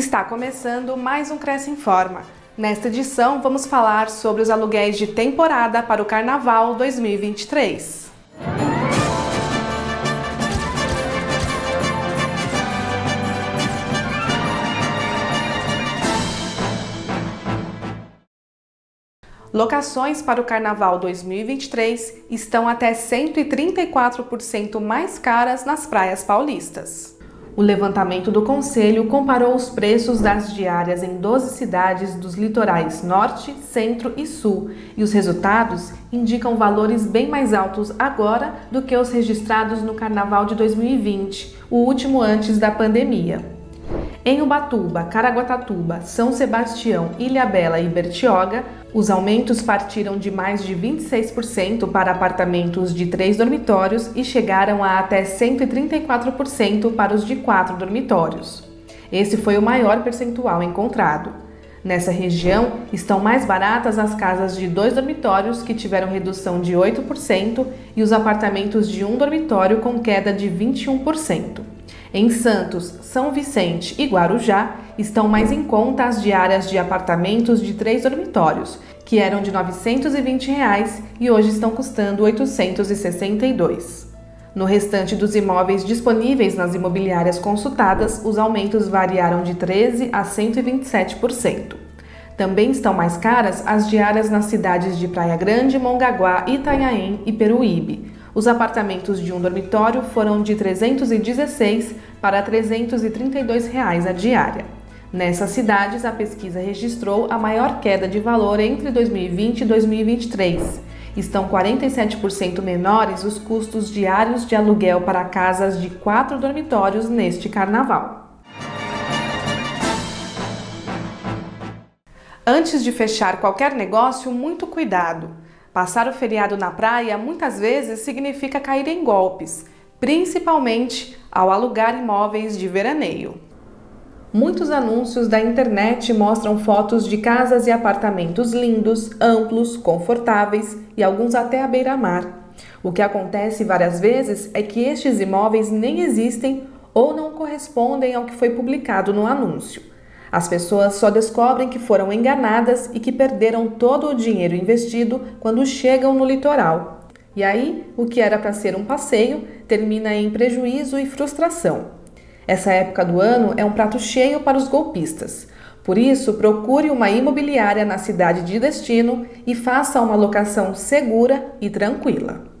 Está começando mais um Cresce Informa. Nesta edição, vamos falar sobre os aluguéis de temporada para o Carnaval 2023. Locações para o Carnaval 2023 estão até 134% mais caras nas praias paulistas. O levantamento do Conselho comparou os preços das diárias em 12 cidades dos litorais Norte, Centro e Sul, e os resultados indicam valores bem mais altos agora do que os registrados no Carnaval de 2020, o último antes da pandemia. Em Ubatuba, Caraguatatuba, São Sebastião, Ilhabela e Bertioga, os aumentos partiram de mais de 26% para apartamentos de três dormitórios e chegaram a até 134% para os de quatro dormitórios. Esse foi o maior percentual encontrado. Nessa região, estão mais baratas as casas de dois dormitórios, que tiveram redução de 8%, e os apartamentos de um dormitório com queda de 21%. Em Santos, São Vicente e Guarujá estão mais em conta as diárias de apartamentos de três dormitórios, que eram de 920 reais e hoje estão custando R$ 862. No restante dos imóveis disponíveis nas imobiliárias consultadas, os aumentos variaram de 13% a 127%. Também estão mais caras as diárias nas cidades de Praia Grande, Mongaguá, Itanhaém e Peruíbe, os apartamentos de um dormitório foram de 316 para 332 reais a diária. Nessas cidades, a pesquisa registrou a maior queda de valor entre 2020 e 2023. Estão 47% menores os custos diários de aluguel para casas de quatro dormitórios neste carnaval. Antes de fechar qualquer negócio, muito cuidado. Passar o feriado na praia muitas vezes significa cair em golpes, principalmente ao alugar imóveis de veraneio. Muitos anúncios da internet mostram fotos de casas e apartamentos lindos, amplos, confortáveis e alguns até à beira-mar. O que acontece várias vezes é que estes imóveis nem existem ou não correspondem ao que foi publicado no anúncio. As pessoas só descobrem que foram enganadas e que perderam todo o dinheiro investido quando chegam no litoral. E aí, o que era para ser um passeio termina em prejuízo e frustração. Essa época do ano é um prato cheio para os golpistas. Por isso, procure uma imobiliária na cidade de destino e faça uma locação segura e tranquila.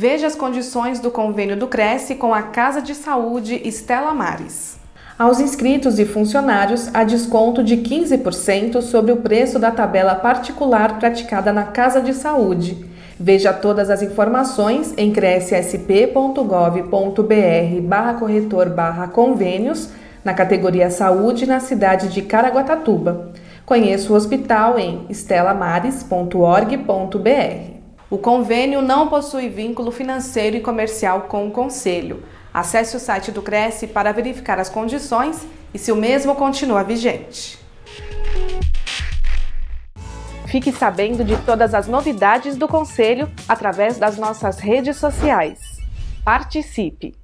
Veja as condições do convênio do Cresce com a Casa de Saúde Estela Mares. Aos inscritos e funcionários, há desconto de 15% sobre o preço da tabela particular praticada na Casa de Saúde. Veja todas as informações em crescsp.gov.br barra corretor barra convênios na categoria Saúde na cidade de Caraguatatuba. Conheça o hospital em estelamares.org.br. O convênio não possui vínculo financeiro e comercial com o Conselho. Acesse o site do Cresce para verificar as condições e se o mesmo continua vigente. Fique sabendo de todas as novidades do Conselho através das nossas redes sociais. Participe!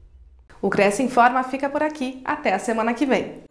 O Cresce Informa fica por aqui. Até a semana que vem.